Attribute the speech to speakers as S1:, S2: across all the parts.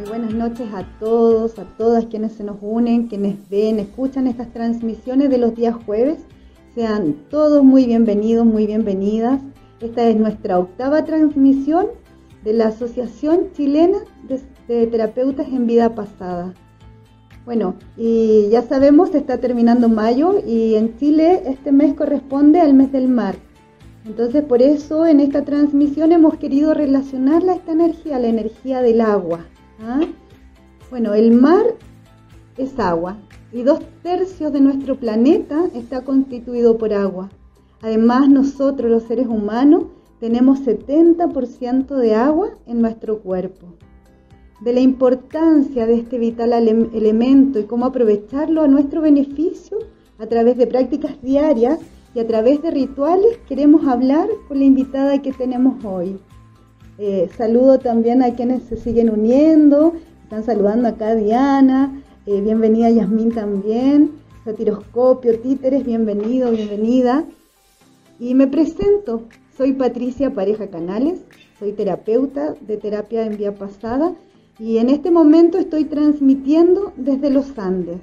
S1: Muy buenas noches a todos, a todas quienes se nos unen, quienes ven, escuchan estas transmisiones de los días jueves. Sean todos muy bienvenidos, muy bienvenidas. Esta es nuestra octava transmisión de la Asociación Chilena de, Terapeutas en Vida Pasada. Bueno, y ya sabemos, está terminando mayo y en Chile este mes corresponde al mes del mar. Entonces por eso en esta transmisión hemos querido relacionarla esta energía, la energía del agua. ¿Ah? Bueno, el mar es agua y dos tercios de nuestro planeta está constituido por agua. Además nosotros los seres humanos tenemos 70% de agua en nuestro cuerpo. De la importancia de este vital elemento y cómo aprovecharlo a nuestro beneficio a través de prácticas diarias y a través de rituales queremos hablar con la invitada que tenemos hoy. Eh, saludo también a quienes se siguen uniendo, están saludando acá Diana, eh, bienvenida Yasmín también, Satiroscopio, Títeres, bienvenido, bienvenida. Y me presento, soy Patricia Pareja Canales, soy terapeuta de terapia en vía pasada y en este momento estoy transmitiendo desde los Andes.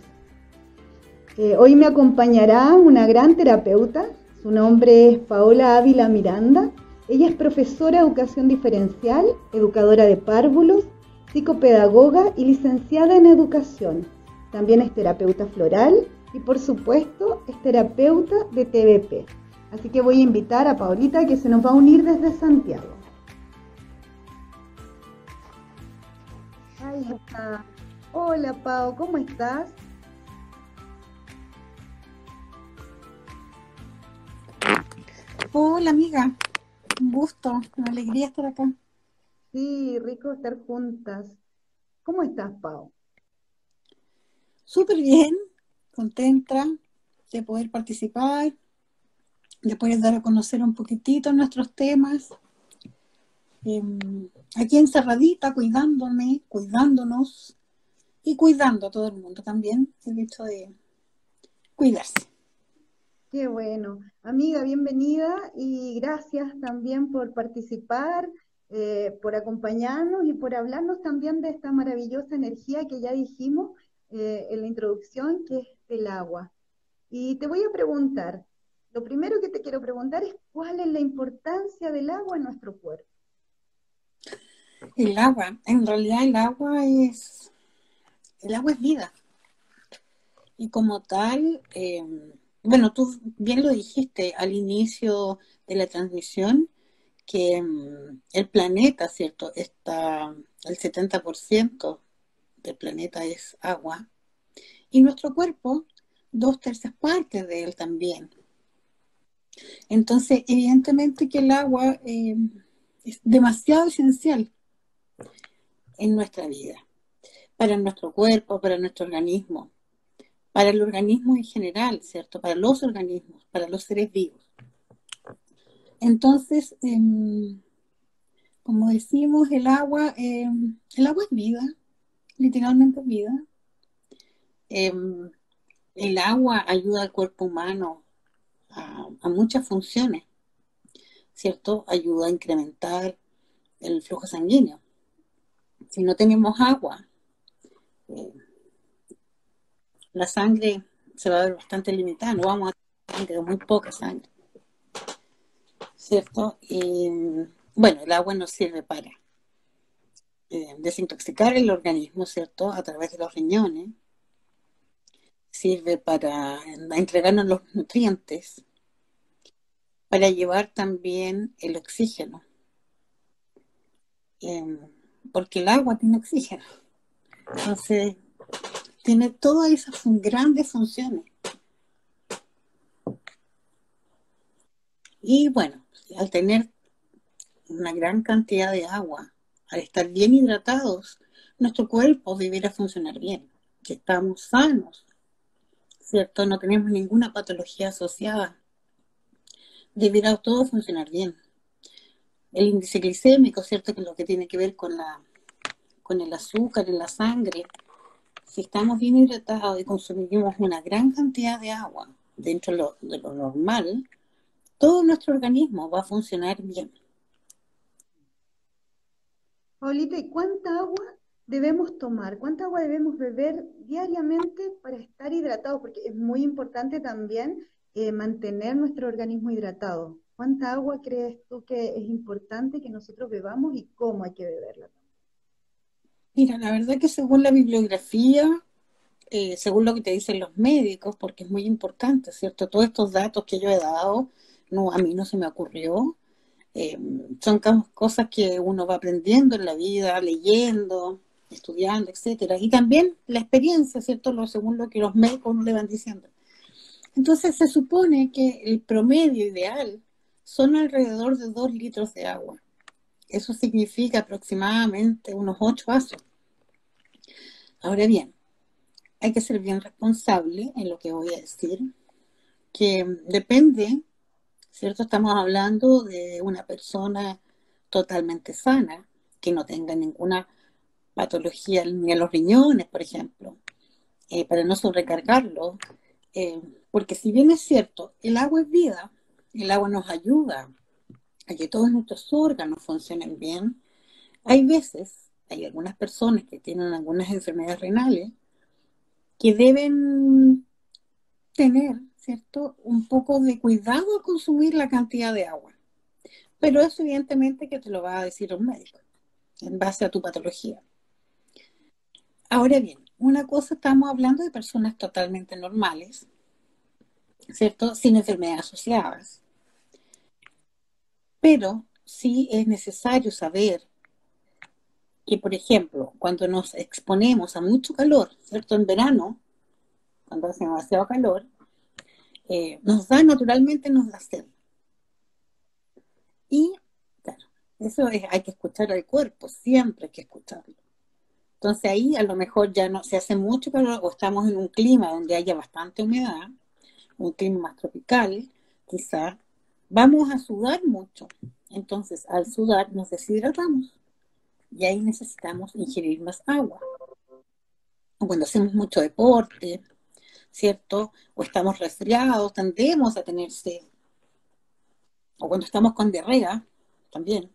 S1: Eh, hoy me acompañará una gran terapeuta, su nombre es Paola Ávila Miranda. Ella es profesora de educación diferencial, educadora de párvulos, psicopedagoga y licenciada en educación. También es terapeuta floral y por supuesto es terapeuta de TVP. Así que voy a invitar a Paolita que se nos va a unir desde Santiago. Ahí está. Hola Pao, ¿cómo estás?
S2: Hola amiga, un gusto, una alegría estar acá.
S1: Sí, rico estar juntas. ¿Cómo estás, Pau?
S2: Súper bien, contenta de poder participar, de poder dar a conocer un poquitito nuestros temas. Em, aquí encerradita, cuidándome, cuidándonos y cuidando a todo el mundo también, el hecho de cuidarse.
S1: Qué bueno. Amiga, bienvenida y gracias también por participar, eh, por acompañarnos y por hablarnos también de esta maravillosa energía que ya dijimos eh, en la introducción, que es el agua. Y te voy a preguntar, lo primero que te quiero preguntar es cuál es la importancia del agua en nuestro cuerpo.
S2: El agua, en realidad el agua es, el agua es vida. Y como tal, eh, bueno, tú bien lo dijiste al inicio de la transmisión, que mm, el planeta, ¿cierto? Está, el 70% del planeta es agua y nuestro cuerpo, dos terceras partes de él también. Entonces, evidentemente que el agua eh, es demasiado esencial en nuestra vida, para nuestro cuerpo, para nuestro organismo para el organismo en general, ¿cierto? Para los organismos, para los seres vivos. Entonces, em, como decimos, el agua, em, el agua es vida, literalmente es vida. Em, el agua ayuda al cuerpo humano a, muchas funciones, ¿cierto? Ayuda a incrementar el flujo sanguíneo. Si no tenemos agua, eh, la sangre se va a ver bastante limitada, no vamos a tener muy poca sangre. ¿Cierto? Y bueno, el agua nos sirve para eh, desintoxicar el organismo, ¿cierto? A través de los riñones. Sirve para entregarnos los nutrientes, para llevar también el oxígeno. Em, porque el agua tiene oxígeno. Entonces, tiene todas esas grandes funciones. Y bueno, al tener una gran cantidad de agua, al estar bien hidratados, nuestro cuerpo debiera funcionar bien, que estamos sanos, ¿cierto? No tenemos ninguna patología asociada. Debiera todo funcionar bien. El índice glicémico, ¿cierto? Que es lo que tiene que ver con, la, con el azúcar en la sangre, si estamos bien hidratados y consumimos una gran cantidad de agua dentro de lo, normal, todo nuestro organismo va a funcionar bien.
S1: Paulita, ¿y cuánta agua debemos tomar? ¿Cuánta agua debemos beber diariamente para estar hidratados? Porque es muy importante también eh, mantener nuestro organismo hidratado. ¿Cuánta agua crees tú que es importante que nosotros bebamos y cómo hay que beberla?
S2: Mira, la verdad que según la bibliografía, eh, según lo que te dicen los médicos, porque es muy importante, ¿cierto? Todos estos datos que yo he dado, no, a mí no se me ocurrió. Eh, son cosas que uno va aprendiendo en la vida, leyendo, estudiando, etcétera. Y también la experiencia, ¿cierto? Lo, según lo que los médicos le van diciendo. Entonces se supone que el promedio ideal son alrededor de 2 litros de agua. Eso significa aproximadamente unos 8 vasos. Ahora bien, hay que ser bien responsable en lo que voy a decir, que depende, ¿cierto? Estamos hablando de una persona totalmente sana, que no tenga ninguna patología ni en los riñones, por ejemplo, eh, para no sobrecargarlo, eh, porque si bien es cierto, el agua es vida, el agua nos ayuda a que todos nuestros órganos funcionen bien, hay veces, hay algunas personas que tienen algunas enfermedades renales que deben tener, ¿cierto?, un poco de cuidado al consumir la cantidad de agua. Pero eso evidentemente que te lo va a decir un médico, en base a tu patología. Ahora bien, una cosa estamos hablando de personas totalmente normales, ¿cierto? Sin enfermedades asociadas. Pero sí es necesario saber que, por ejemplo, cuando nos exponemos a mucho calor, ¿cierto? En verano, cuando hace demasiado calor, eh, nos da naturalmente, nos da sed. Y, claro, eso es, hay que escuchar al cuerpo, siempre hay que escucharlo. Entonces ahí a lo mejor ya no se hace mucho calor o estamos en un clima donde haya bastante humedad, un clima más tropical, quizá, vamos a sudar mucho. Entonces, al sudar nos deshidratamos y ahí necesitamos ingerir más agua. O cuando hacemos mucho deporte, ¿cierto? O estamos resfriados, tendemos a tener sed. O cuando estamos con diarrea, también.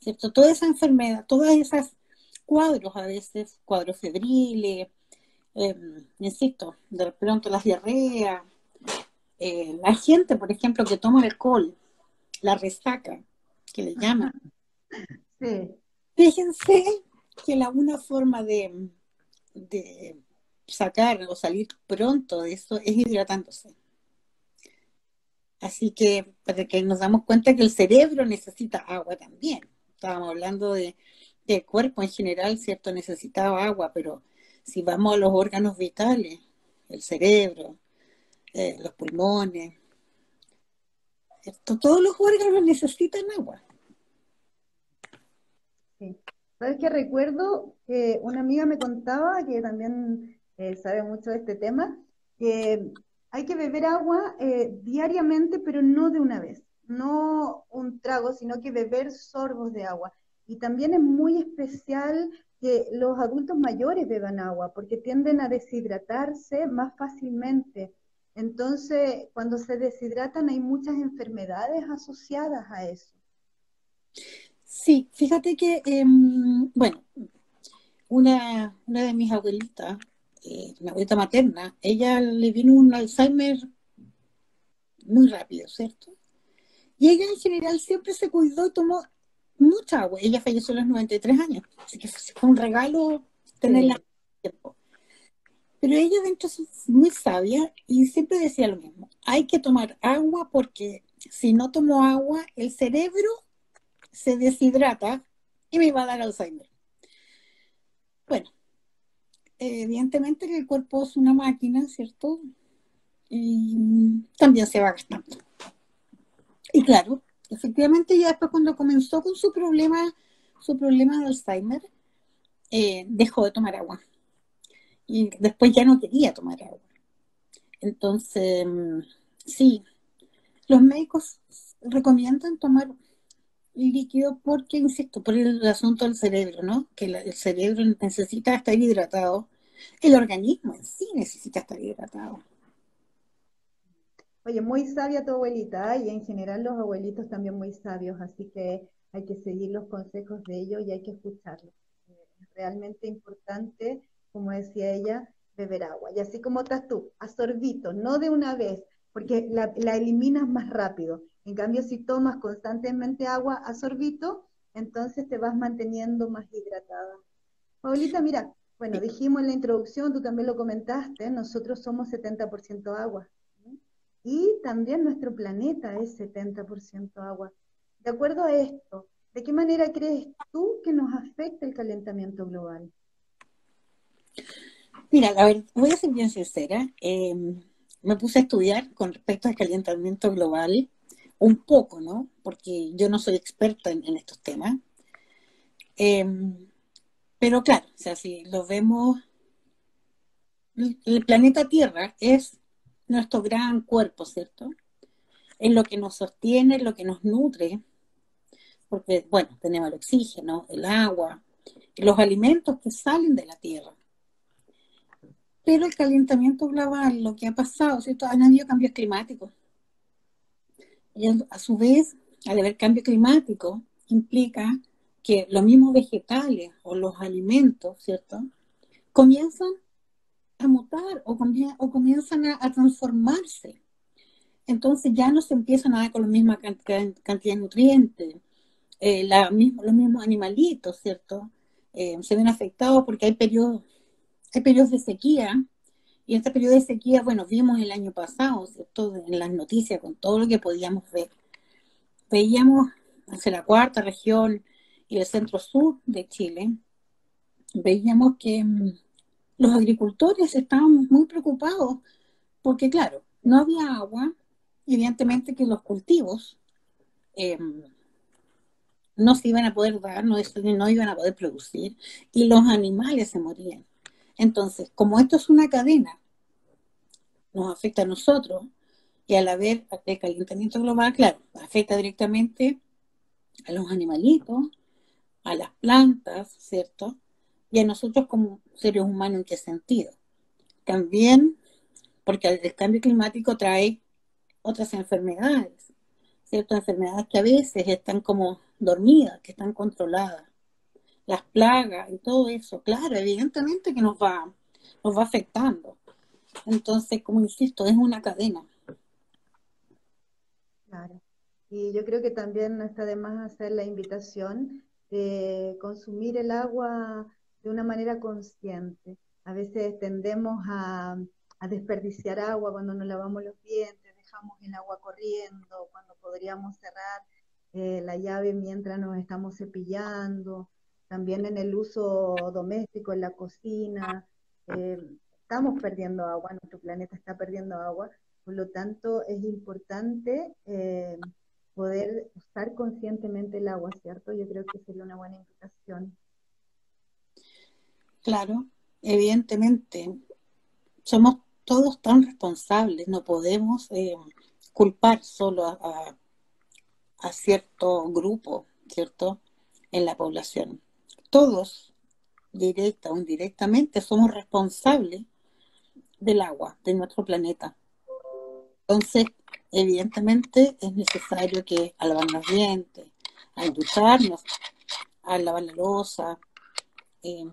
S2: ¿Cierto? Toda esa enfermedad, todas esas cuadros a veces, cuadros febriles, em, insisto, de pronto las diarreas, eh, la gente, por ejemplo, que toma alcohol, la resaca, que le llaman. Sí. Fíjense que la una forma de, de sacar o salir pronto de eso es hidratándose. Así que para que nos damos cuenta que el cerebro necesita agua también. Estábamos hablando de, del cuerpo en general, ¿cierto? Necesitaba agua, pero si vamos a los órganos vitales, el cerebro, eh, los pulmones, todos los órganos necesitan agua.
S1: Sí. ¿Sabes qué? Recuerdo que una amiga me contaba, que también eh, sabe mucho de este tema, que hay que beber agua eh, diariamente, pero no de una vez, no un trago, sino que beber sorbos de agua. Y también es muy especial que los adultos mayores beban agua, porque tienden a deshidratarse más fácilmente. Entonces, cuando se deshidratan hay muchas enfermedades asociadas a eso.
S2: Sí, fíjate que, em, bueno, una, una, de mis abuelitas, eh, mi abuelita materna, ella le vino un Alzheimer muy rápido, ¿cierto? Y ella en general siempre se cuidó y tomó mucha agua. Ella falleció a los 93 años, así que fue un regalo tenerla tiempo. Pero ella dentro es muy sabia y siempre decía lo mismo. Hay que tomar agua porque si no tomo agua, el cerebro se deshidrata y me va a dar Alzheimer. Bueno, evidentemente que el cuerpo es una máquina, ¿cierto? Y también se va gastando. Y claro, efectivamente ya después cuando comenzó con su problema, su problema de Alzheimer, eh, dejó de tomar agua y después ya no quería tomar agua. Entonces, sí, los médicos recomiendan tomar líquido porque, insisto, por el asunto del cerebro, ¿no? Que el cerebro necesita estar hidratado, el organismo en sí necesita estar hidratado.
S1: Oye, muy sabia tu abuelita ¿eh? y en general los abuelitos también muy sabios, así que hay que seguir los consejos de ellos y hay que escucharlos. realmente importante, como decía ella, beber agua. Y así como estás tú, a no de una vez, porque la, eliminas más rápido. En cambio, si tomas constantemente agua a sorbito, entonces te vas manteniendo más hidratada. Paulita, mira, bueno, dijimos en la introducción, tú también lo comentaste, nosotros somos 70% agua. Y también nuestro planeta es 70% agua. De acuerdo a esto, ¿de qué manera crees tú que nos afecta el calentamiento global?
S2: Mira, a ver, voy a ser bien sincera. Em, me puse a estudiar con respecto al calentamiento global un poco, ¿no? Porque yo no soy experta en, estos temas. Em, pero claro, o sea, si lo vemos, el planeta Tierra es nuestro gran cuerpo, ¿cierto? Es lo que nos sostiene, lo que nos nutre, porque, bueno, tenemos el oxígeno, el agua, los alimentos que salen de la Tierra. Pero el calentamiento global, lo que ha pasado, ¿cierto? Han habido cambios climáticos. Y a su vez, al haber cambio climático, implica que los mismos vegetales o los alimentos, ¿cierto? Comienzan a mutar o, o comienzan a, transformarse. Entonces ya no se empiezan a dar con la misma cantidad, de nutrientes. Eh, los mismos animalitos, ¿cierto? Eh, se ven afectados porque hay periodos, hay periodos de sequía. Y este periodo de sequía, bueno, vimos el año pasado, ¿cierto? En las noticias, con todo lo que podíamos ver. Veíamos hacia la cuarta región y el centro sur de Chile, veíamos que mm, los agricultores estaban muy preocupados porque, claro, no había agua, evidentemente que los cultivos em, no se iban a poder dar, no, no iban a poder producir y los animales se morían. Entonces, como esto es una cadena, nos afecta a nosotros y al haber el calentamiento global, claro, afecta directamente a los animalitos, a las plantas, ¿cierto? y a nosotros como seres humanos en qué sentido. También porque el cambio climático trae otras enfermedades, ciertas enfermedades que a veces están como dormidas, que están controladas, las plagas y todo eso, claro, evidentemente que nos va, nos va afectando. Entonces, como insisto, es una cadena.
S1: Claro. Y yo creo que también está de más hacer la invitación de consumir el agua de una manera consciente. A veces tendemos a, desperdiciar agua cuando nos lavamos los dientes, dejamos el agua corriendo, cuando podríamos cerrar eh, la llave mientras nos estamos cepillando, también en el uso doméstico, en la cocina. Eh, estamos perdiendo agua, nuestro planeta está perdiendo agua, por lo tanto es importante eh, poder usar conscientemente el agua, ¿cierto? Yo creo que sería una buena invitación.
S2: Claro, evidentemente, somos todos tan responsables, no podemos eh, culpar solo a, cierto grupo, ¿cierto? En la población. Todos, directa o indirectamente, somos responsables del agua, de nuestro planeta. Entonces, evidentemente, es necesario que al lavar los dientes, al ducharnos, al lavar la losa, eh,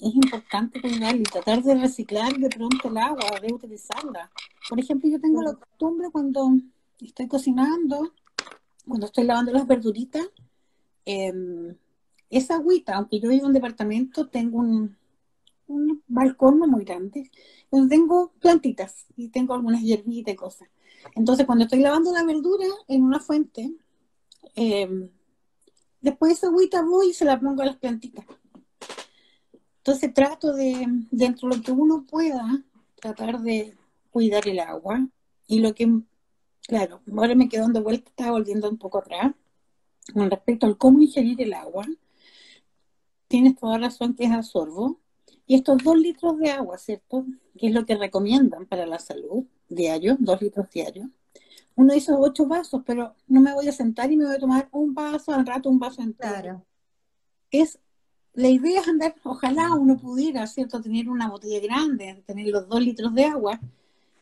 S2: es importante cuidar y tratar de reciclar de pronto el agua, de utilizarla. Por ejemplo, yo tengo la costumbre cuando estoy cocinando, cuando estoy lavando las verduritas, em, esa agüita, aunque yo vivo en un departamento, tengo un, un balcón no muy grande, donde tengo plantitas y tengo algunas hierbitas y cosas. Entonces, cuando estoy lavando la verdura en una fuente, eh, después esa agüita voy y se la pongo a las plantitas. Entonces trato de, dentro de lo que uno pueda, tratar de cuidar el agua. Y lo que, claro, ahora me quedo dando vuelta, estaba volviendo un poco atrás, con respecto al cómo ingerir el agua. Tienes toda razón que es a sorbo. Y estos dos litros de agua, ¿cierto? Que es lo que recomiendan para la salud diario, dos litros diarios. Uno dice ocho vasos, pero no me voy a sentar y me voy a tomar un vaso al rato, un vaso entero. Claro. Es la idea es andar, ojalá uno pudiera, ¿cierto?, tener una botella grande, tener los dos litros de agua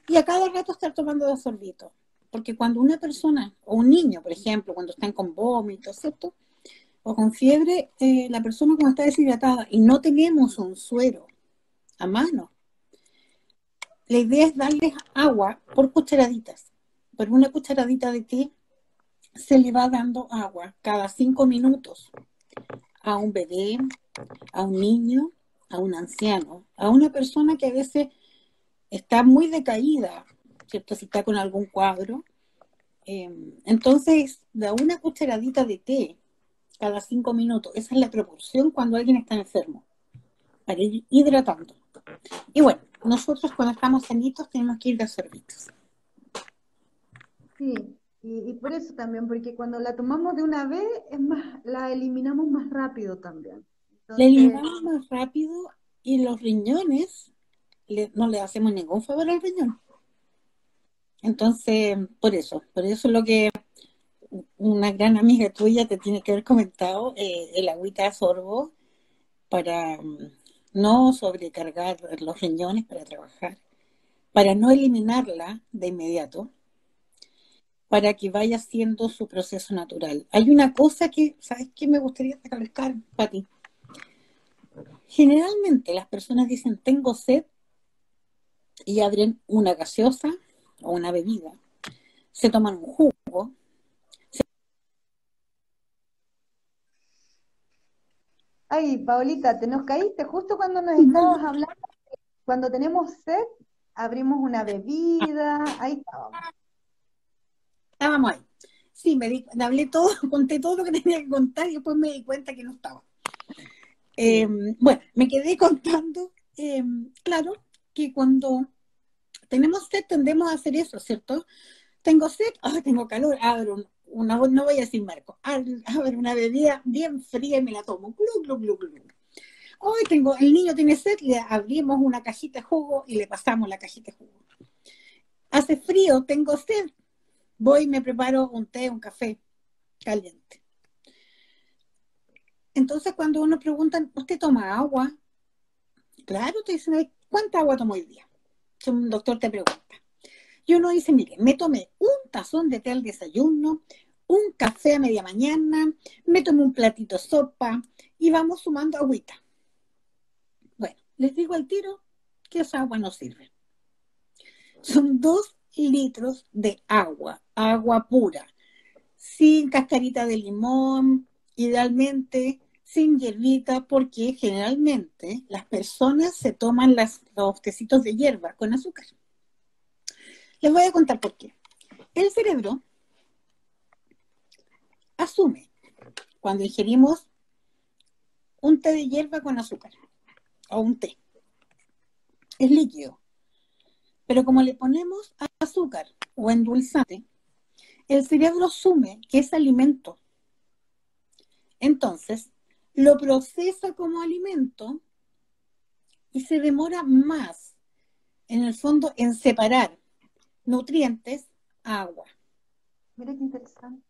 S2: y a cada rato estar tomando dos sorbitos. Porque cuando una persona, o un niño, por ejemplo, cuando están con vómitos, ¿cierto? O con fiebre, eh, la persona cuando está deshidratada y no tenemos un suero a mano, la idea es darles agua por cucharaditas. Por una cucharadita de té se le va dando agua cada cinco minutos a un bebé, a un niño, a un anciano, a una persona que a veces está muy decaída, ¿cierto? Si está con algún cuadro. Em, entonces, da una cucharadita de té cada cinco minutos. Esa es la proporción cuando alguien está enfermo, para ir hidratando. Y bueno, nosotros cuando estamos sanitos tenemos que ir de sorbitos.
S1: Sí, y, por eso también, porque cuando la tomamos de una vez, es más, la eliminamos más rápido también.
S2: La eliminamos más rápido y los riñones no le hacemos ningún favor al riñón. Entonces, por eso, por eso es lo que una gran amiga tuya te tiene que haber comentado, eh, el agüita de sorbo para mm, no sobrecargar los riñones para trabajar, para no eliminarla de inmediato, para que vaya haciendo su proceso natural. Hay una cosa que, ¿sabes qué me gustaría recalcar, Pati? Generalmente las personas dicen, tengo sed, y abren una gaseosa o una bebida. Se toman un jugo,
S1: Ay, Paulita, te nos caíste justo cuando nos estabas hablando. Cuando tenemos sed, abrimos una bebida. Ahí estábamos.
S2: Estábamos ahí. Sí, me, di, hablé todo, conté todo lo que tenía que contar y después me di cuenta que no estaba. Em, bueno, me quedé contando, em, claro, que cuando tenemos sed tendemos a hacer eso, ¿cierto? Tengo sed, ah, tengo calor, abro una, no voy a decir marco, abro una bebida bien fría y me la tomo. Hoy tengo, el niño tiene sed, le abrimos una cajita de jugo y le pasamos la cajita de jugo. Hace frío, tengo sed, voy y me preparo un té, un café caliente. Entonces cuando uno pregunta, ¿usted toma agua? Claro, te dicen, ¿cuánta agua tomo hoy día? Un doctor te pregunta. Y uno dice, mire, me tomé un tazón de té al desayuno, un café a media mañana, me tomé un platito de sopa y vamos sumando agüita. Bueno, les digo al tiro que esa agua no sirve. Son dos litros de agua, agua pura, sin cascarita de limón, idealmente sin hierbita, porque generalmente las personas se toman los tecitos de hierba con azúcar. Les voy a contar por qué. El cerebro asume cuando ingerimos un té de hierba con azúcar o un té. Es líquido. Pero como le ponemos azúcar o endulzante, el cerebro asume que es alimento. Entonces, lo procesa como alimento y se demora más, en el fondo, en separar nutrientes agua.
S1: Mira qué interesante.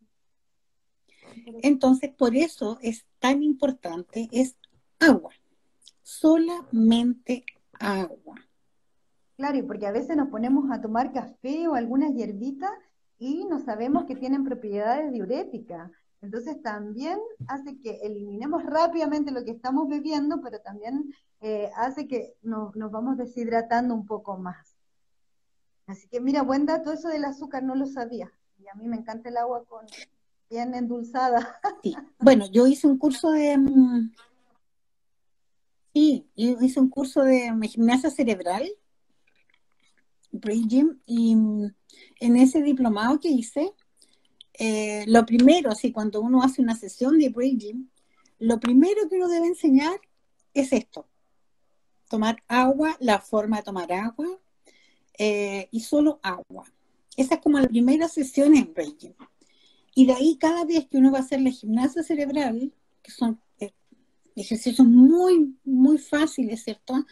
S2: Entonces, por eso es tan importante, es agua, solamente agua.
S1: Claro, y porque a veces nos ponemos a tomar café o algunas hierbitas y no sabemos que tienen propiedades diuréticas. Entonces también hace que eliminemos rápidamente lo que estamos bebiendo, pero también eh, hace que nos vamos deshidratando un poco más. Así que mira, buen dato, eso del azúcar no lo sabía. Y a mí me encanta el agua con bien endulzada.
S2: Sí. Bueno, yo hice un curso de mm, sí, yo hice un curso de gimnasia cerebral, Gym, y mm, en ese diplomado que hice, eh, lo primero, sí, cuando uno hace una sesión de Gym, lo primero que uno debe enseñar es esto: tomar agua, la forma de tomar agua, eh, y solo agua. Esa es como la primera sesión en Reiki. Y de ahí cada vez que uno va a hacer la gimnasia cerebral, que son eh, ejercicios muy, muy fáciles, ¿cierto?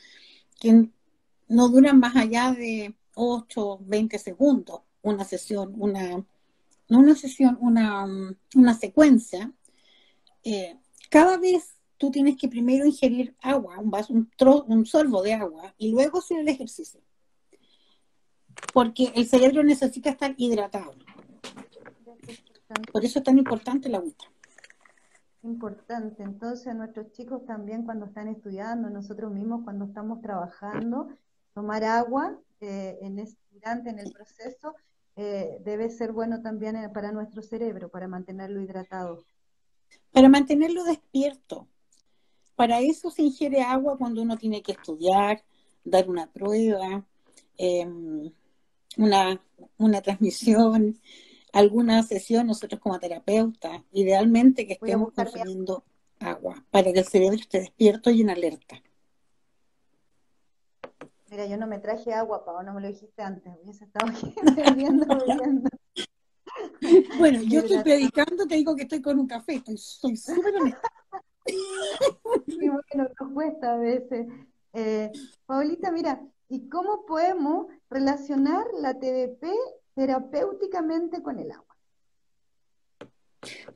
S2: Que no duran más allá de 8, 20 segundos, una sesión, una, una sesión, una, una secuencia. Eh, cada vez tú tienes que primero ingerir agua, un, vaso, un, un sorbo de agua, y luego hacer el ejercicio porque el cerebro necesita estar hidratado. Por eso es tan importante la agüita.
S1: importante. Entonces, nuestros chicos también cuando están estudiando, nosotros mismos cuando estamos trabajando, tomar agua eh, en este, durante en el proceso eh, debe ser bueno también eh, para nuestro cerebro, para mantenerlo hidratado.
S2: Para mantenerlo despierto. Para eso se ingiere agua cuando uno tiene que estudiar, dar una prueba, em, una, una transmisión, alguna sesión, nosotros como terapeuta, idealmente que estemos consumiendo agua para que el cerebro esté despierto y en alerta.
S1: Mira, yo no me traje agua, Pau, no me lo dijiste antes, hubiese estado bebiendo, bebiendo.
S2: Bueno, yo estoy predicando, te digo que estoy con un café, estoy, súper honesta.
S1: Sí, bueno, nos cuesta a veces. Eh, Paulita, mira, ¿y cómo podemos relacionar la TDP terapéuticamente con el agua?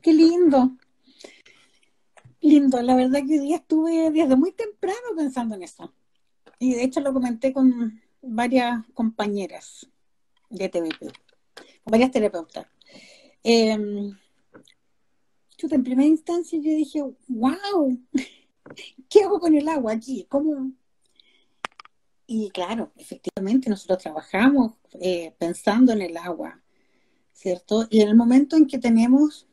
S2: Qué lindo. Lindo, la verdad que hoy día estuve desde muy temprano pensando en eso. Y de hecho lo comenté con varias compañeras de TVP, con varias terapeutas. Eh, en primera instancia yo dije, wow, ¿qué hago con el agua aquí? ¿Cómo? Y claro, efectivamente nosotros trabajamos eh, pensando en el agua, ¿cierto? Y en el momento en que tenemos,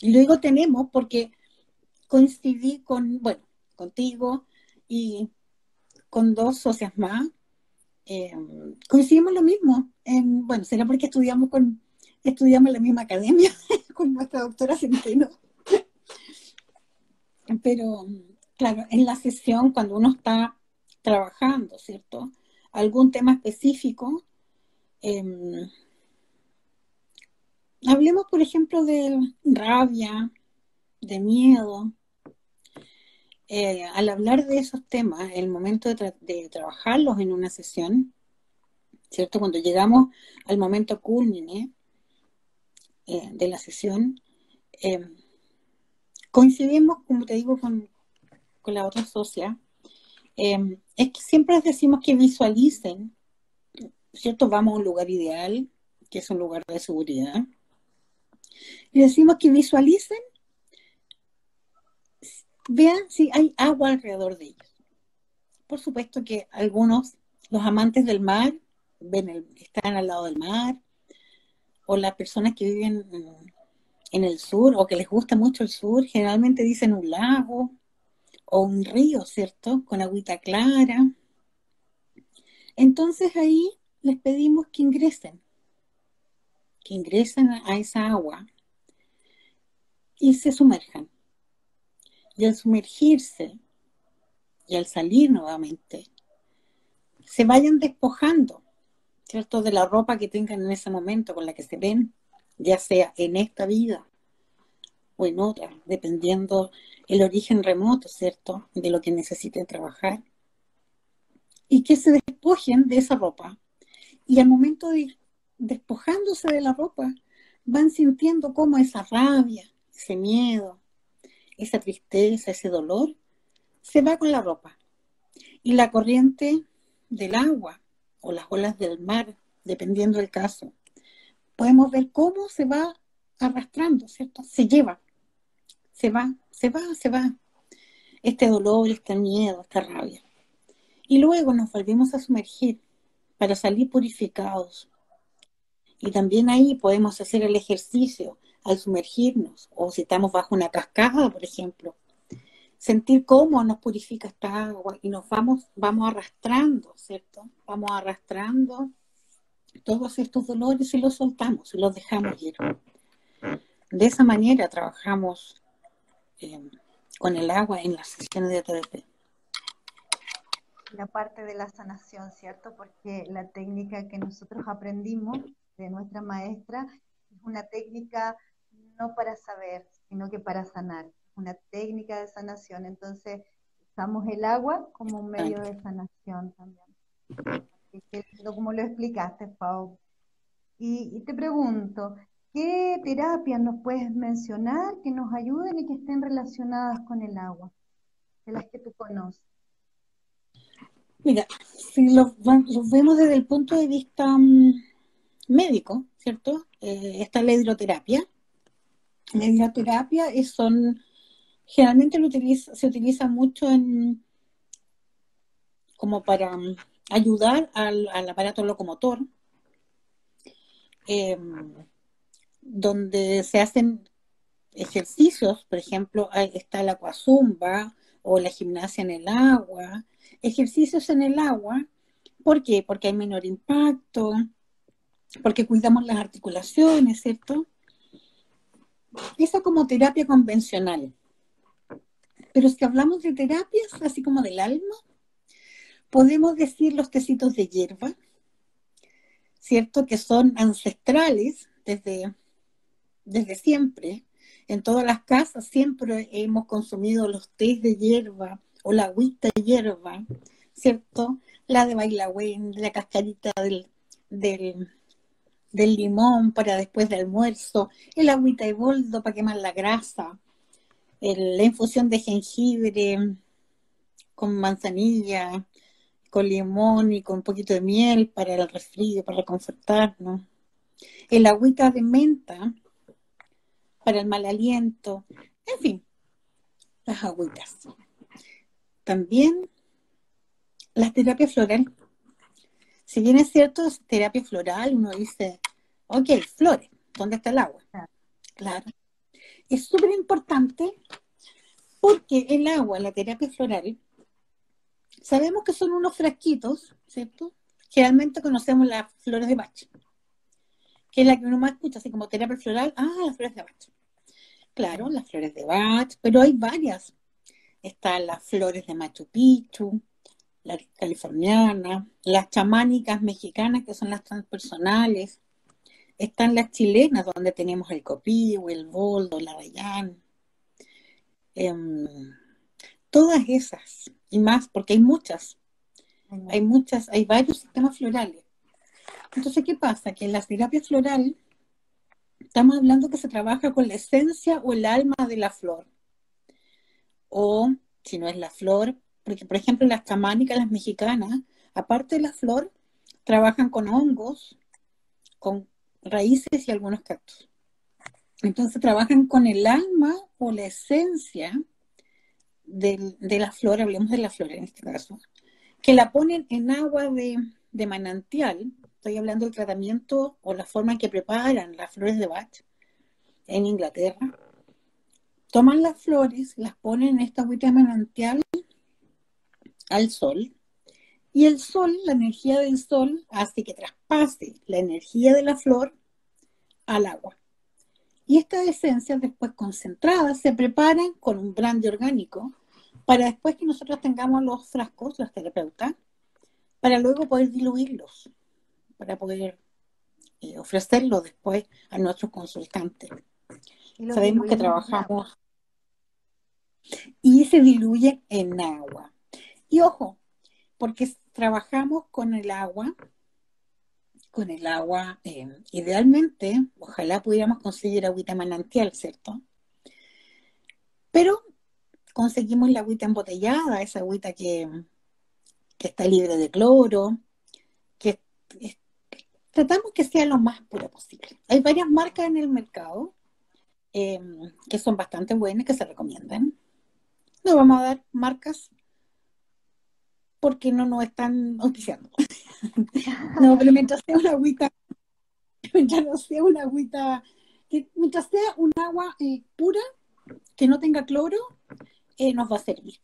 S2: y luego tenemos porque coincidí con, bueno, contigo y con dos socias más, eh, coincidimos lo mismo. En, bueno, será porque estudiamos con estudiamos en la misma academia con nuestra doctora Centeno. Pero, claro, en la sesión, cuando uno está trabajando, ¿cierto? Algún tema específico, em, hablemos, por ejemplo, de rabia, de miedo, eh, al hablar de esos temas, el momento de, trabajarlos en una sesión, ¿cierto? Cuando llegamos al momento culmine eh, de la sesión, eh, coincidimos, como te digo, con, la otra socia, es que siempre les decimos que visualicen, ¿cierto? Vamos a un lugar ideal, que es un lugar de seguridad, y decimos que visualicen vean si hay agua alrededor de ellos. Por supuesto que algunos, los amantes del mar, ven están al lado del mar, o las personas que viven en, el sur o que les gusta mucho el sur, generalmente dicen un lago o un río, ¿cierto? Con agüita clara. Entonces ahí les pedimos que ingresen, que ingresen a esa agua y se sumerjan. Y al sumergirse y al salir nuevamente, se vayan despojando, ¿cierto? De la ropa que tengan en ese momento con la que se ven, ya sea en esta vida o en otra, dependiendo el origen remoto, ¿cierto? De lo que necesiten trabajar. Y que se despojen de esa ropa. Y al momento de ir despojándose de la ropa, van sintiendo como esa rabia, ese miedo, esa tristeza, ese dolor, se va con la ropa. Y la corriente del agua o las olas del mar, dependiendo del caso, podemos ver cómo se va arrastrando, ¿cierto? Se lleva, se va, se va, se va. Este dolor, este miedo, esta rabia. Y luego nos volvemos a sumergir para salir purificados. Y también ahí podemos hacer el ejercicio al sumergirnos, o si estamos bajo una cascada, por ejemplo, sentir cómo nos purifica esta agua y nos vamos, vamos arrastrando, ¿cierto? Vamos arrastrando todos estos dolores y los soltamos y los dejamos ir. De esa manera trabajamos eh, con el agua en las sesiones de TDP.
S1: La parte de la sanación, ¿cierto? Porque la técnica que nosotros aprendimos de nuestra maestra es una técnica no para saber, sino que para sanar, una técnica de sanación. Entonces, usamos el agua como un medio de sanación también. como lo explicaste, Pau. Y, y te pregunto, ¿qué terapias nos puedes mencionar que nos ayuden y que estén relacionadas con el agua, de las que tú conoces?
S2: Mira, si los, vemos desde el punto de vista mm, médico, ¿cierto? Eh, está la hidroterapia, la hidroterapia son generalmente se utiliza mucho en, como para mm, ayudar al, aparato locomotor, em, donde se hacen ejercicios, por ejemplo, está la acuazumba o la gimnasia en el agua, ejercicios en el agua, ¿por qué? Porque hay menor impacto, porque cuidamos las articulaciones, ¿cierto? Eso como terapia convencional. Pero si hablamos de terapias, así como del alma, podemos decir los tecitos de hierba, ¿cierto? Que son ancestrales desde, desde siempre. En todas las casas siempre hemos consumido los tés de hierba o la agüita de hierba, ¿cierto? La de bailagüen, la cascarita del, del, limón para después del almuerzo, el agüita de boldo para quemar la grasa, la infusión de jengibre con manzanilla, con limón y con un poquito de miel para el resfrío, para reconfortarnos. El agüita de menta para el mal aliento. En fin, las agüitas. También las terapias florales. Si bien es cierto, es terapia floral, uno dice, ok, flores, ¿dónde está el agua? Claro es súper importante porque el agua, la terapia floral, sabemos que son unos frasquitos, ¿cierto? Generalmente conocemos las flores de Bach, que es la que uno más escucha, así como terapia floral, ah, las flores de Bach. Claro, las flores de Bach, pero hay varias. Están las flores de Machu Picchu, la californiana, las chamánicas mexicanas, que son las transpersonales, están las chilenas, donde tenemos el copío, el boldo, la rayán. Em, todas esas y más, porque hay muchas. Hay muchas, hay varios sistemas florales. Entonces, ¿qué pasa? Que en la terapia floral estamos hablando que se trabaja con la esencia o el alma de la flor. O, si no es la flor, porque por ejemplo las chamánicas, las mexicanas, aparte de la flor, trabajan con hongos, con raíces y algunos cactus. Entonces trabajan con el alma o la esencia de, la flor, hablemos de la flor en este caso, que la ponen en agua de, de manantial. Estoy hablando del tratamiento o la forma en que preparan las flores de Bach en Inglaterra. Toman las flores, las ponen en esta agüita manantial al sol y el sol, la energía del sol, hace que traspase la energía de la flor al agua. Y estas esencias después concentradas se preparan con un brandy orgánico para después que nosotros tengamos los frascos, los terapeutas, para luego poder diluirlos, para poder eh, ofrecerlos después a nuestros consultantes. Sabemos que trabajamos y se diluye en agua. Y ojo, porque trabajamos con el agua, con el agua, eh, idealmente, ojalá pudiéramos conseguir agüita manantial, ¿cierto? Pero conseguimos la agüita embotellada, esa agüita que, está libre de cloro, que tratamos que sea lo más pura posible. Hay varias marcas en el mercado eh, que son bastante buenas, que se recomiendan. No vamos a dar marcas porque no nos están auspiciando. no, pero mientras sea una agüita, mientras sea una agüita, mientras sea un agua eh, pura, que no tenga cloro, eh, nos va a servir.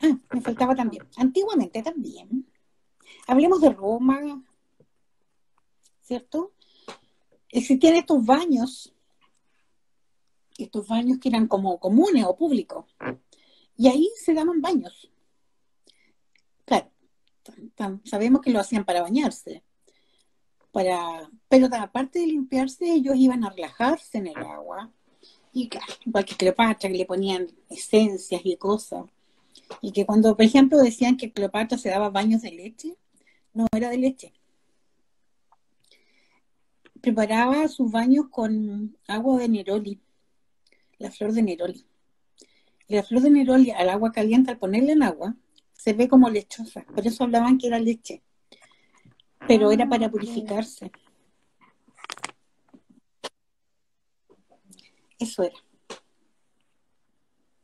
S2: Ah, me faltaba también. Antiguamente también. Hablemos de Roma, ¿cierto? Existían estos baños, estos baños que eran como comunes o públicos y ahí se daban baños. Claro, sabemos que lo hacían para bañarse. Para, pero aparte de limpiarse, ellos iban a relajarse en el agua. Y claro, igual que Cleopatra, que le ponían esencias y cosas. Y que cuando, por ejemplo, decían que Cleopatra se daba baños de leche, no era de leche. Preparaba sus baños con agua de Neroli, la flor de Neroli. La flor de Neroli al agua caliente, al ponerla en agua, se ve como lechosa. Por eso hablaban que era leche. Pero era para ah, purificarse. Eso era.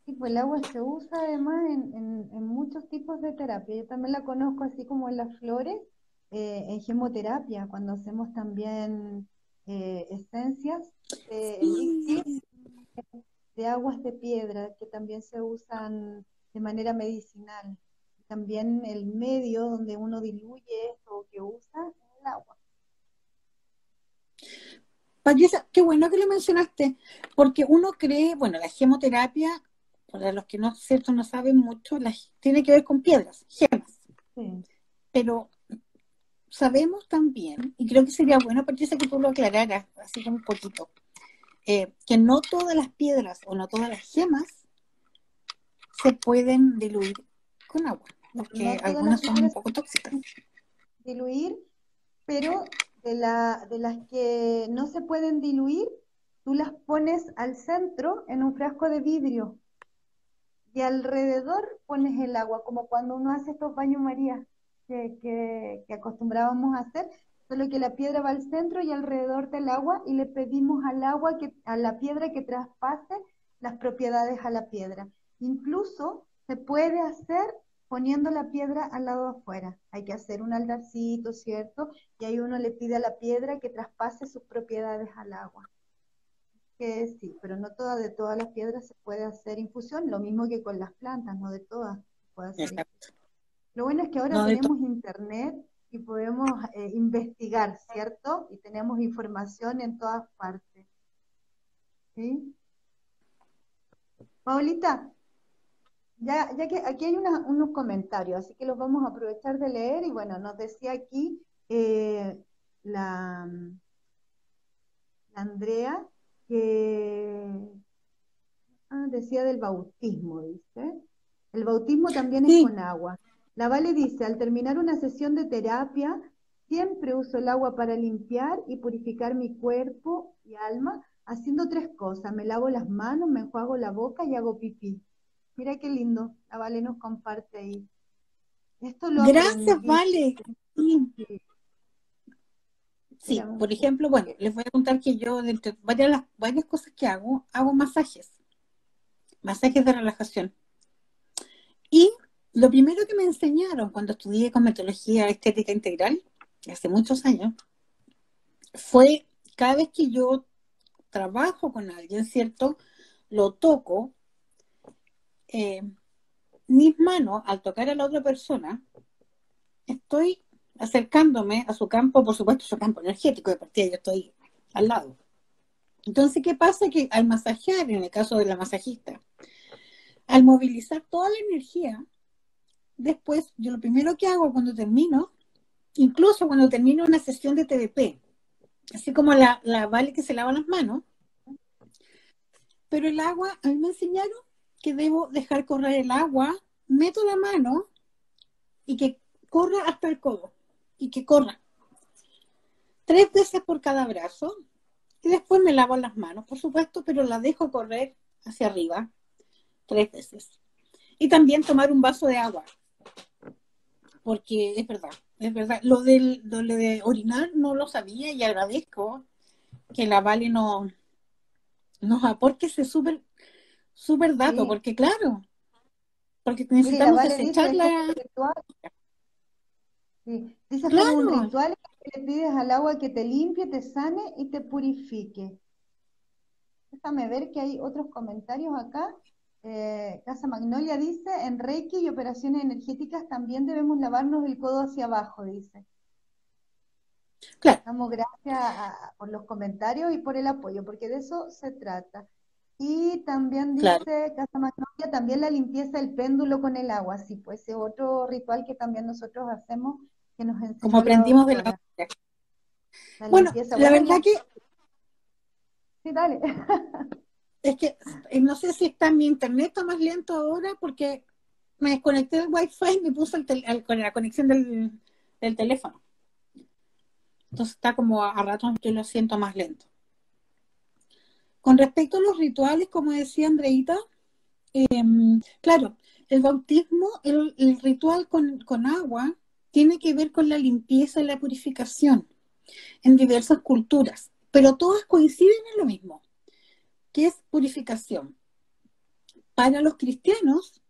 S1: Sí, pues el agua se usa además en, muchos tipos de terapia. Yo también la conozco así como en las flores, eh, en gemoterapia, cuando hacemos también eh, esencias de aguas de piedra que también se usan de manera medicinal. También el medio donde uno diluye esto que usa es el agua.
S2: Patricia, qué bueno que lo mencionaste, porque uno cree, bueno, la gemoterapia, para los que no, cierto, no saben mucho, tiene que ver con piedras, gemas. Pero sabemos también, y creo que sería bueno, Patricia, que tú lo aclararas, así un poquito, eh, que no todas las piedras o no todas las gemas se pueden diluir con agua, porque algunas son un poco tóxicas.
S1: Diluir, pero de, la, de las que no se pueden diluir, tú las pones al centro en un frasco de vidrio y alrededor pones el agua, como cuando uno hace estos baños María que, que, acostumbrábamos a hacer, solo que la piedra va al centro y alrededor del agua y le pedimos al agua que a la piedra que traspase las propiedades a la piedra. Incluso se puede hacer poniendo la piedra al lado afuera. Hay que hacer un aldarcito, ¿cierto? Y ahí uno le pide a la piedra que traspase sus propiedades al agua. Que sí, pero no todas de todas las piedras se puede hacer infusión, lo mismo que con las plantas, no de todas se puede hacer Lo bueno es que ahora tenemos internet y podemos eh, investigar, ¿cierto? Y tenemos información en todas partes. ¿Sí? Paulita, ya, ya que aquí hay unos comentarios, así que los vamos a aprovechar de leer. Y bueno, nos decía aquí eh, la, Andrea que ah, decía del bautismo, dice. El bautismo también es con agua. La Vale dice, al terminar una sesión de terapia, siempre uso el agua para limpiar y purificar mi cuerpo y alma, haciendo tres cosas. Me lavo las manos, me enjuago la boca y hago pipí. Mira qué lindo, la Vale nos comparte ahí.
S2: Esto lo Gracias, Vale. Sí. Por ejemplo, bueno, les voy a contar que yo, de varias, las, varias cosas que hago, hago masajes, masajes de relajación. Y lo primero que me enseñaron cuando estudié cosmetología estética integral, hace muchos años, fue cada vez que yo trabajo con alguien, ¿cierto? Lo toco, eh, mis manos, al tocar a la otra persona, estoy acercándome a su campo, por supuesto, su campo energético, de partida yo estoy al lado. Entonces, ¿qué pasa? Que al masajear, en el caso de la masajista, al movilizar toda la energía, después, yo lo primero que hago cuando termino, incluso cuando termino una sesión de TDP, así como la, la Vale que se lava las manos, pero el agua, a mí me enseñaron que debo dejar correr el agua, meto la mano y que corra hasta el codo, y que corra. Tres veces por cada brazo, y después me lavo las manos, por supuesto, pero la dejo correr hacia arriba tres veces. Y también tomar un vaso de agua, porque es verdad, es verdad. Lo, del, de orinar no lo sabía y agradezco que la Vale no, nos aporte ese súper super dato, porque claro, porque necesitamos vale desechar la...
S1: Sí. Dice claro. un ritual que le pides al agua que te limpie, te sane y te purifique. Déjame ver que hay otros comentarios acá. Eh, Casa Magnolia dice, en Reiki y operaciones energéticas también debemos lavarnos el codo hacia abajo, dice. Claro. Damos gracias por los comentarios y por el apoyo, porque de eso se trata. Y también dice Casa Magnolia, también la limpieza del péndulo con el agua, sí, pues ese otro ritual que también nosotros hacemos, que nos enseña.
S2: Como aprendimos de la... bueno, la verdad que...
S1: Sí, dale.
S2: Es que eh, no sé si está mi internet está más lento ahora porque me desconecté del wifi y me puso el con la conexión del, teléfono. Entonces está como a, ratos yo lo siento más lento. Con respecto a los rituales, como decía Andreita, em, claro, el bautismo, el, ritual con, con, agua, tiene que ver con la limpieza y la purificación en diversas culturas, pero todas coinciden en lo mismo que es purificación. para los cristianos,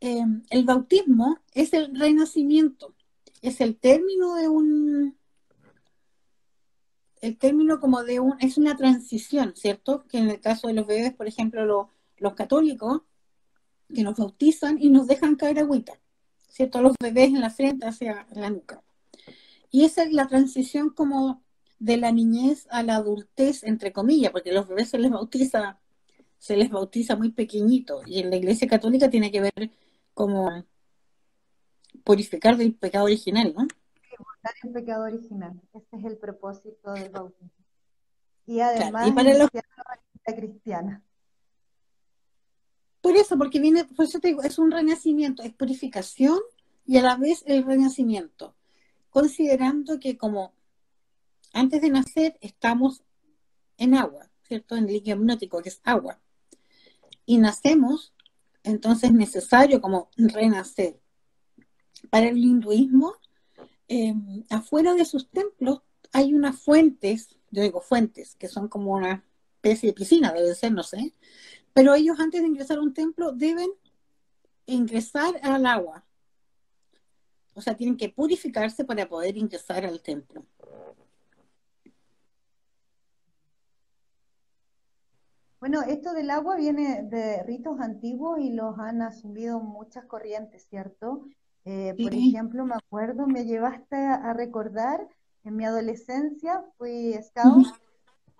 S2: eh, el bautismo es el renacimiento, es el término de un, el término como de un, es una transición, ¿cierto? Que en el caso de los bebés, por ejemplo, los católicos, que nos bautizan y nos dejan caer agüita, ¿cierto? Los bebés en la frente hacia la nuca. Y esa es la transición como de la niñez a la adultez, entre comillas, porque los bebés se les bautiza, se les bautiza muy pequeñito, y en la iglesia católica tiene que ver como purificar del pecado original, ¿no?
S1: el pecado original. Ese es el propósito del bautismo. Y además, y
S2: para
S1: los... cristiana.
S2: Por eso, porque viene, por eso te digo, es un renacimiento, es purificación y a la vez el renacimiento, considerando que como antes de nacer estamos en agua, ¿cierto? En líquido amniótico, que es agua. Y nacemos, entonces es necesario como renacer. Para el hinduismo, Em, afuera de sus templos hay unas fuentes, yo digo fuentes, que son como una especie de piscina, debe ser, no sé, pero ellos antes de ingresar a un templo deben ingresar al agua. O sea, tienen que purificarse para poder ingresar al templo.
S1: Bueno, esto del agua viene de ritos antiguos y los han asumido muchas corrientes, ¿cierto? Eh, por ejemplo, me acuerdo, me llevaste a, recordar, en mi adolescencia fui scout,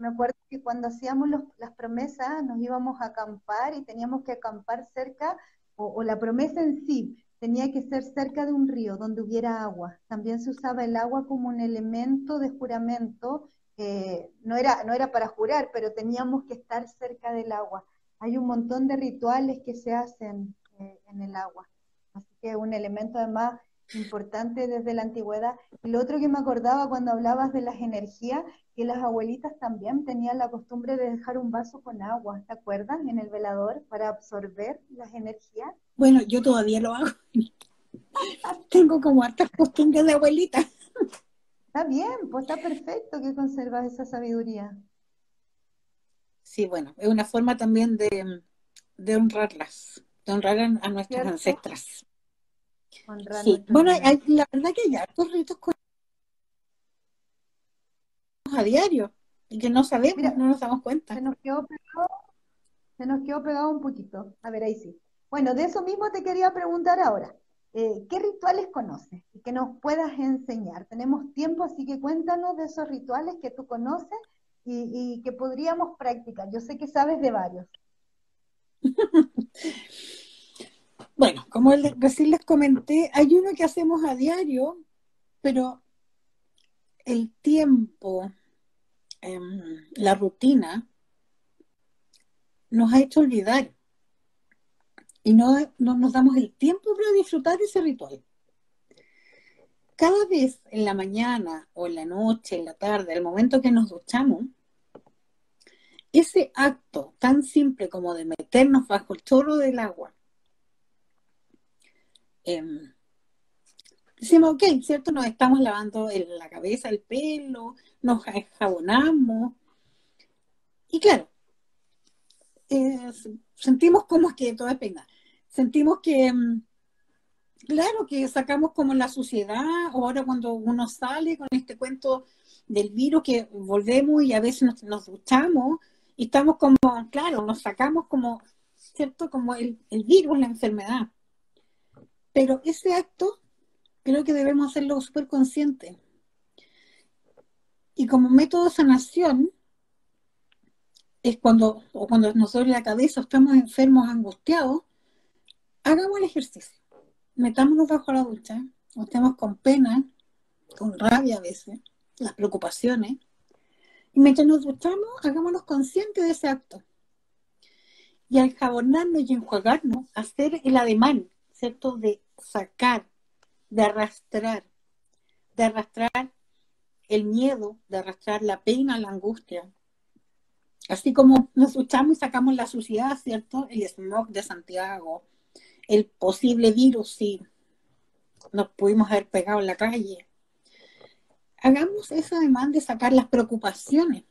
S1: me acuerdo que cuando hacíamos las promesas nos íbamos a acampar y teníamos que acampar cerca, o, la promesa en sí tenía que ser cerca de un río donde hubiera agua. También se usaba el agua como un elemento de juramento, no, era, no era para jurar, pero teníamos que estar cerca del agua. Hay un montón de rituales que se hacen eh, en el agua. Así que un elemento además importante desde la antigüedad. Y lo otro que me acordaba cuando hablabas de las energías, que las abuelitas también tenían la costumbre de dejar un vaso con agua, ¿te acuerdas? En el velador para absorber las energías.
S2: Bueno, yo todavía lo hago. Tengo como hartas costumbres de abuelita.
S1: Está bien, pues está perfecto que conservas esa sabiduría.
S2: Sí, bueno, es una forma también de, de honrarlas honrar a, nuestras ancestras. Sí. Bueno, la verdad que hay hartos ritos a diario y que no sabemos, no nos damos cuenta.
S1: Se nos, quedó pegado, se nos quedó pegado un poquito. A ver, ahí sí. Bueno, de eso mismo te quería preguntar ahora. Eh, ¿Qué rituales conoces y que nos puedas enseñar? Tenemos tiempo, así que cuéntanos de esos rituales que tú conoces y, y que podríamos practicar. Yo sé que sabes de varios.
S2: Bueno, como recién les comenté, hay uno que hacemos a diario, pero el tiempo, em, la rutina, nos ha hecho olvidar y no, no, nos damos el tiempo para disfrutar de ese ritual. Cada vez en la mañana o en la noche, en la tarde, al momento que nos duchamos, ese acto tan simple como de meternos bajo el chorro del agua eh, decimos, ok, ¿cierto? Nos estamos lavando la cabeza, el pelo, nos jabonamos. Y claro, eh, sentimos como que todo es pena. Sentimos que, em, claro, que sacamos como la suciedad, o ahora cuando uno sale con este cuento del virus, que volvemos y a veces nos, nos duchamos y estamos como, claro, nos sacamos como, ¿cierto? Como el, el virus, la enfermedad. Pero ese acto creo que debemos hacerlo súper consciente. Y como método de sanación, es cuando, o cuando nos duele la cabeza, estamos enfermos, angustiados, hagamos el ejercicio. Metámonos bajo la ducha, o estemos con pena, con rabia a veces, las preocupaciones. Y mientras nos duchamos, hagámonos conscientes de ese acto. Y al jabonarnos y enjuagarnos, hacer el ademán De sacar, de arrastrar, de arrastrar el miedo, de arrastrar la pena, la angustia. Así como nos luchamos y sacamos la suciedad, ¿cierto? El smog de Santiago, el posible virus, si nos pudimos haber pegado en la calle. Hagamos eso además de sacar las preocupaciones,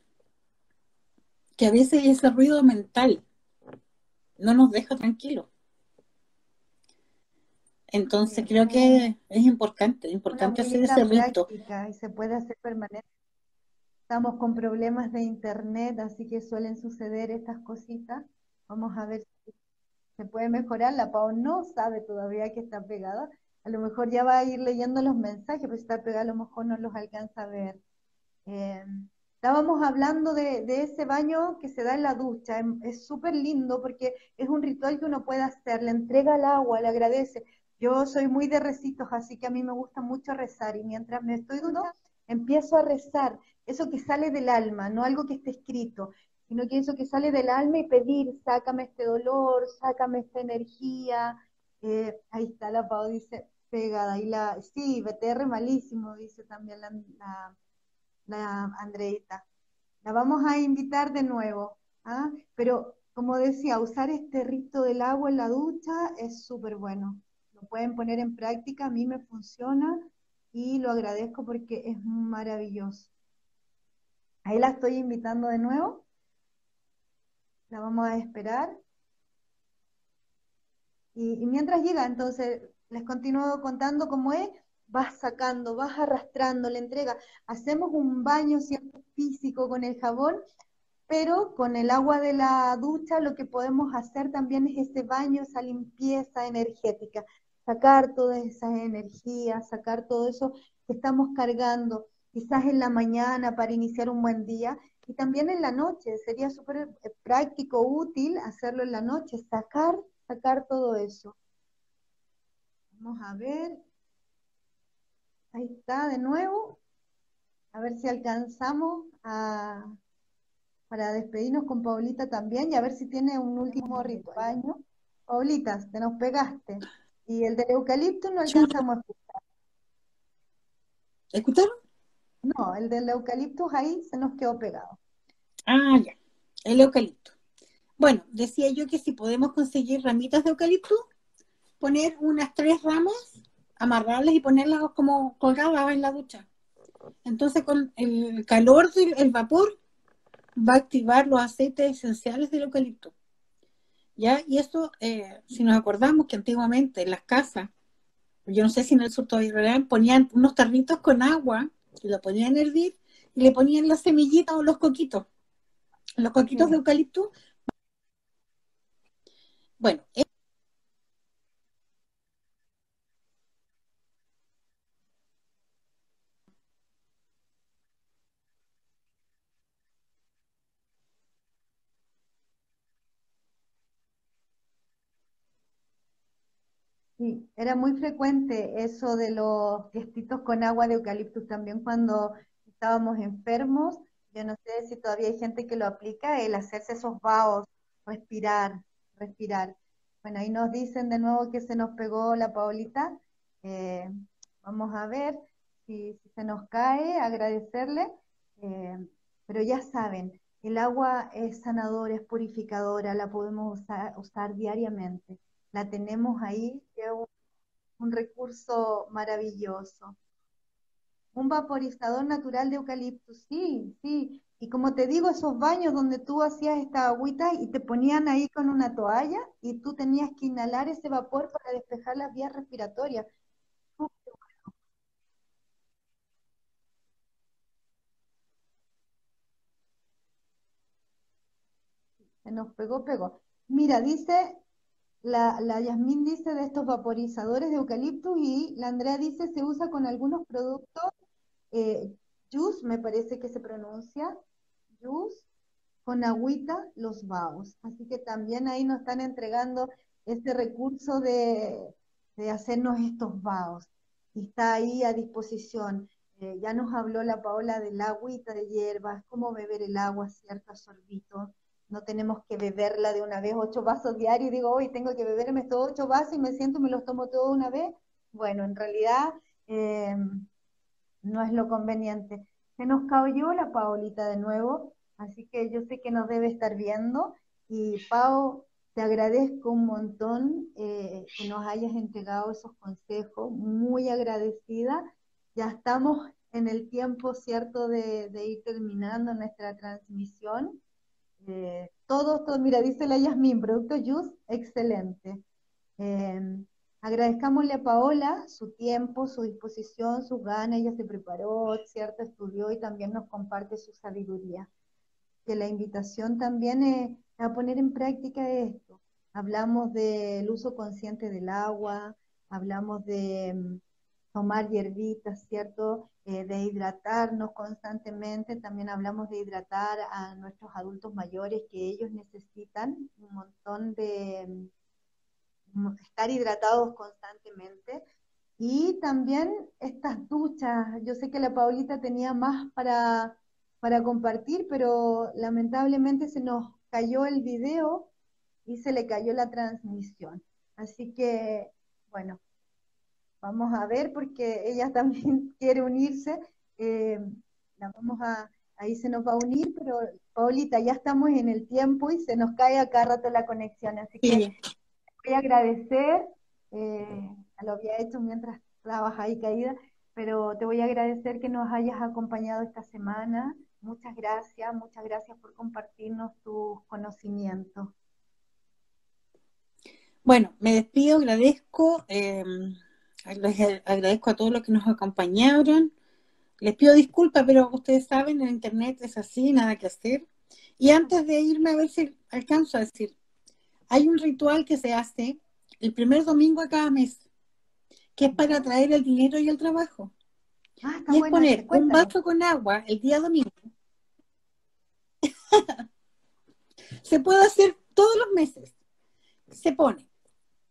S2: que a veces es el ruido mental, no nos deja tranquilos. Entonces creo que es importante, es importante hacer ese reto.
S1: Y se puede hacer permanente. Estamos con problemas de internet, así que suelen suceder estas cositas. Vamos a ver si se puede mejorar. La Pau no sabe todavía que está pegada. A lo mejor ya va a ir leyendo los mensajes, pero si está pegada a lo mejor no los alcanza a ver. Eh, estábamos hablando de, ese baño que se da en la ducha. Es súper lindo porque es un ritual que uno puede hacer. Le entrega el agua, le agradece. Yo soy muy de recitos, así que a mí me gusta mucho rezar. Y mientras me estoy duchando, empiezo a rezar. Eso que sale del alma, no algo que esté escrito sino que eso que sale del alma y pedir, sácame este dolor, sácame esta energía. Eh, ahí está la Pau, dice, pegada. Y la, sí, BTR malísimo, dice también la, la, Andreita. La vamos a invitar de nuevo. ¿ah? Pero, como decía, usar este rito del agua en la ducha es súper bueno. Pueden poner en práctica, a mí me funciona y lo agradezco porque es maravilloso. Ahí la estoy invitando de nuevo. La vamos a esperar. Y, mientras llega, entonces, les continúo contando cómo es. Vas sacando, vas arrastrando la entrega. Hacemos un baño físico con el jabón, pero con el agua de la ducha lo que podemos hacer también es ese baño, esa limpieza energética, sacar todas esas energías, sacar todo eso que estamos cargando, quizás en la mañana para iniciar un buen día, y también en la noche, sería súper eh, práctico, útil hacerlo en la noche, sacar, sacar todo eso. Vamos a ver. Ahí está de nuevo. A ver si alcanzamos a, para despedirnos con Paulita también y a ver si tiene un último ritual. Paulita, te nos pegaste. Y el del eucalipto no alcanzamos a escuchar.
S2: ¿Escucharon?
S1: No, el del eucalipto ahí se nos quedó pegado.
S2: Ah, ya, el eucalipto. Bueno, decía yo que si podemos conseguir ramitas de eucalipto, poner unas tres ramas, amarrarlas y ponerlas como colgadas en la ducha. Entonces con el calor del vapor va a activar los aceites esenciales del eucalipto. ¿Ya? Y esto, eh, si nos acordamos que antiguamente en las casas, yo no sé si en el sur todavía ponían unos tarritos con agua y lo ponían a hervir y le ponían las semillitas o los coquitos los coquitos de eucalipto. Bueno,
S1: Sí, era muy frecuente eso de los gestitos con agua de eucaliptus también cuando estábamos enfermos yo no sé si todavía hay gente que lo aplica, el hacerse esos vaos, respirar, respirar. Bueno, ahí nos dicen de nuevo que se nos pegó la Paulita. Eh, vamos a ver si, se nos cae, agradecerle. Eh, pero ya saben, el agua es sanadora, es purificadora, la podemos usar, diariamente. La tenemos ahí, es un recurso maravilloso. Un vaporizador natural de eucalipto, sí, sí. Y como te digo, esos baños donde tú hacías esta agüita y te ponían ahí con una toalla y tú tenías que inhalar ese vapor para despejar las vías respiratorias. Se nos pegó, pegó. Mira, dice, la, la Yasmín dice de estos vaporizadores de eucalipto y la Andrea dice se usa con algunos productos eh, Jus, me parece que se pronuncia, Jus, con agüita los vaos. Así que también ahí nos están entregando este recurso de, hacernos estos vaos. Y está ahí a disposición. Eh, ya nos habló la Paola del agüita de hierbas, cómo beber el agua, cierto, sorbito. No tenemos que beberla de una vez, ocho vasos diarios, y digo, hoy tengo que beberme estos ocho vasos y me siento, me los tomo todos una vez. Bueno, en realidad eh, no es lo conveniente. Se nos cayó la Paolita de nuevo, así que yo sé que nos debe estar viendo. Y Pao, te agradezco un montón eh, que nos hayas entregado esos consejos, muy agradecida. Ya estamos en el tiempo, ¿cierto?, de, ir terminando nuestra transmisión. Eh, todos, todos, mira, dice la Yasmin, producto Juice, excelente. Eh, agradezcámosle a Paola su tiempo, su disposición, sus ganas, ella se preparó, ¿cierto? Estudió y también nos comparte su sabiduría. Que la invitación también es a poner en práctica esto. Hablamos del uso consciente del agua, hablamos de mm, tomar hierbitas, ¿cierto? Eh, de hidratarnos constantemente. También hablamos de hidratar a nuestros adultos mayores que ellos necesitan un montón de mm, estar hidratados constantemente. Y también estas duchas. Yo sé que la Paulita tenía más para, para compartir, pero lamentablemente se nos cayó el video y se le cayó la transmisión. Así que, bueno, vamos a ver porque ella también quiere unirse. Eh, la vamos a, ahí se nos va a unir, pero Paulita, ya estamos en el tiempo y se nos cae acá rato la conexión. Así que voy a agradecer, eh, lo había hecho mientras trabaja ahí caída, pero te voy a agradecer que nos hayas acompañado esta semana. Muchas gracias, muchas gracias por compartirnos tus conocimientos.
S2: Bueno, me despido, agradezco, eh, agradezco a todos los que nos acompañaron. Les pido disculpas, pero ustedes saben, en internet es así, nada que hacer. Y antes de irme, a ver si alcanzo a decir, hay un ritual que se hace el primer domingo de cada mes, que es para traer el dinero y el trabajo. Ah, y es poner un vaso con agua el día domingo. se puede hacer todos los meses. Se pone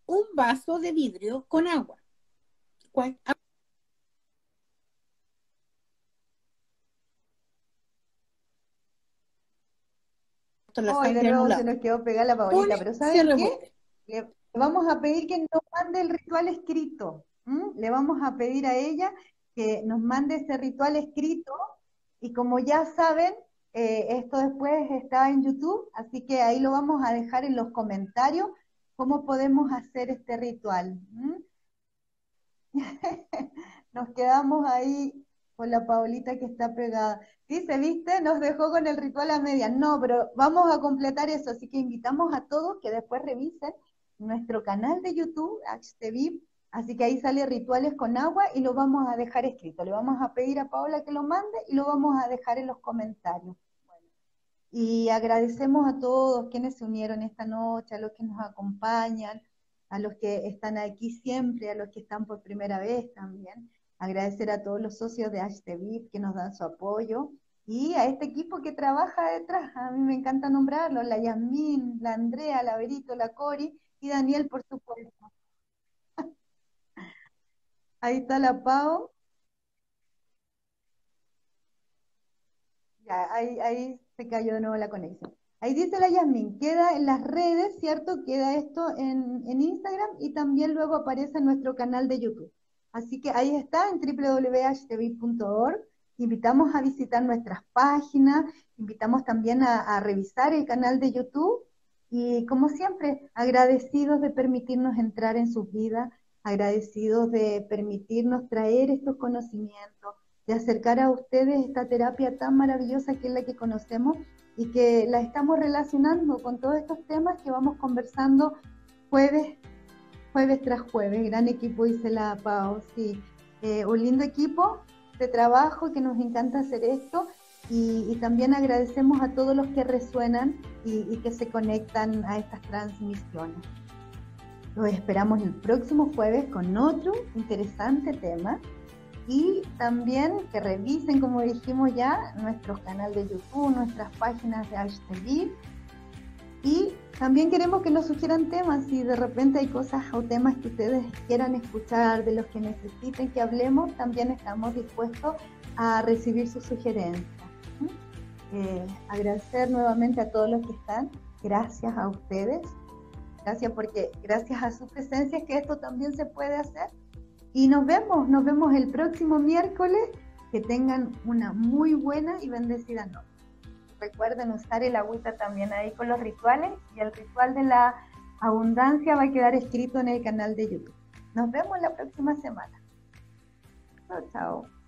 S2: un vaso de vidrio con agua.
S1: Hoy de nuevo se nos quedó pegada la Paulita, pero ¿sabes qué? Le vamos a pedir que nos mande el ritual escrito. Le vamos a pedir a ella que nos mande ese ritual escrito y como ya saben, eh, esto después está en YouTube, así que ahí lo vamos a dejar en los comentarios ¿Cómo podemos hacer este ritual? ¿Mm? Nos quedamos ahí con la Paulita que está pegada. Dice, viste, nos dejó con el ritual a media. No, pero vamos a completar eso, así que invitamos a todos que después revisen nuestro canal de YouTube, HTV, así que ahí sale rituales con agua y lo vamos a dejar escrito. Le vamos a pedir a Paola que lo mande y lo vamos a dejar en los comentarios. Y agradecemos a todos quienes se unieron esta noche, a los que nos acompañan, a los que están aquí siempre, a los que están por primera vez también. Agradecer a todos los socios de HTV que nos dan su apoyo y a este equipo que trabaja detrás. A mí me encanta nombrarlos, la Yasmín, la Andrea, la Verito, la Cori y Daniel, por supuesto. Ahí está la Pau. Ya, ahí, ahí se cayó de nuevo la conexión. Ahí dice la Yasmin, queda en las redes, ¿cierto? Queda esto en, Instagram y también luego aparece en nuestro canal de YouTube. Así que ahí está en www.htv.org. Invitamos a visitar nuestras páginas, invitamos también a, a revisar el canal de YouTube y como siempre, agradecidos de permitirnos entrar en sus vidas, agradecidos de permitirnos traer estos conocimientos, de acercar a ustedes esta terapia tan maravillosa que es la que conocemos y que la estamos relacionando con todos estos temas que vamos conversando jueves, jueves tras jueves. Gran equipo, dice la Pau, sí. Eh, un lindo equipo de trabajo que nos encanta hacer esto y, también agradecemos a todos los que resuenan y, y que se conectan a estas transmisiones. Los esperamos el próximo jueves con otro interesante tema y también que revisen, como dijimos ya, nuestro canal de YouTube, nuestras páginas de HTV. Y también queremos que nos sugieran temas, si de repente hay cosas o temas que ustedes quieran escuchar, de los que necesiten que hablemos, también estamos dispuestos a recibir sus sugerencias. Eh, agradecer nuevamente a todos los que están, gracias a ustedes, gracias porque gracias a su presencia es que esto también se puede hacer y nos vemos, nos vemos el próximo miércoles. Que tengan una muy buena y bendecida noche. Recuerden usar el agüita también ahí con los rituales y el ritual de la abundancia va a quedar escrito en el canal de YouTube. Nos vemos la próxima semana. Chao, chao.